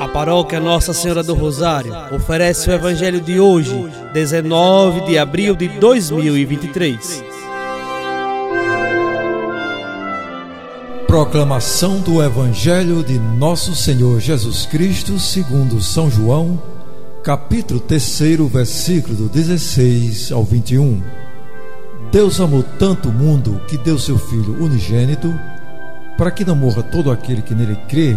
A paróquia Nossa Senhora do Rosário oferece o Evangelho de hoje, 19 de abril de 2023. Proclamação do Evangelho de Nosso Senhor Jesus Cristo, segundo São João, capítulo 3, versículo do 16 ao 21. Deus amou tanto o mundo que deu seu Filho unigênito, para que não morra todo aquele que nele crê,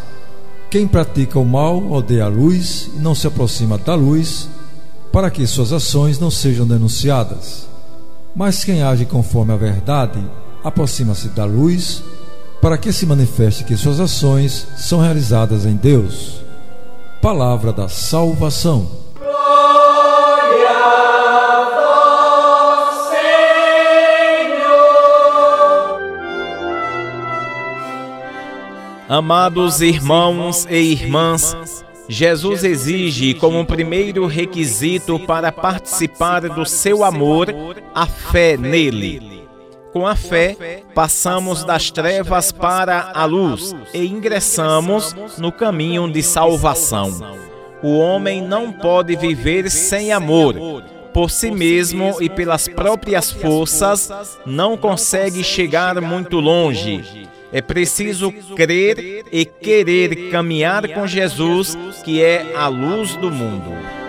Quem pratica o mal odeia a luz e não se aproxima da luz, para que suas ações não sejam denunciadas. Mas quem age conforme a verdade aproxima-se da luz, para que se manifeste que suas ações são realizadas em Deus. Palavra da salvação. Amados irmãos e irmãs, Jesus exige como primeiro requisito para participar do seu amor a fé nele. Com a fé, passamos das trevas para a luz e ingressamos no caminho de salvação. O homem não pode viver sem amor. Por si mesmo e pelas próprias forças, não consegue chegar muito longe é preciso crer e querer caminhar com Jesus, que é a luz do mundo.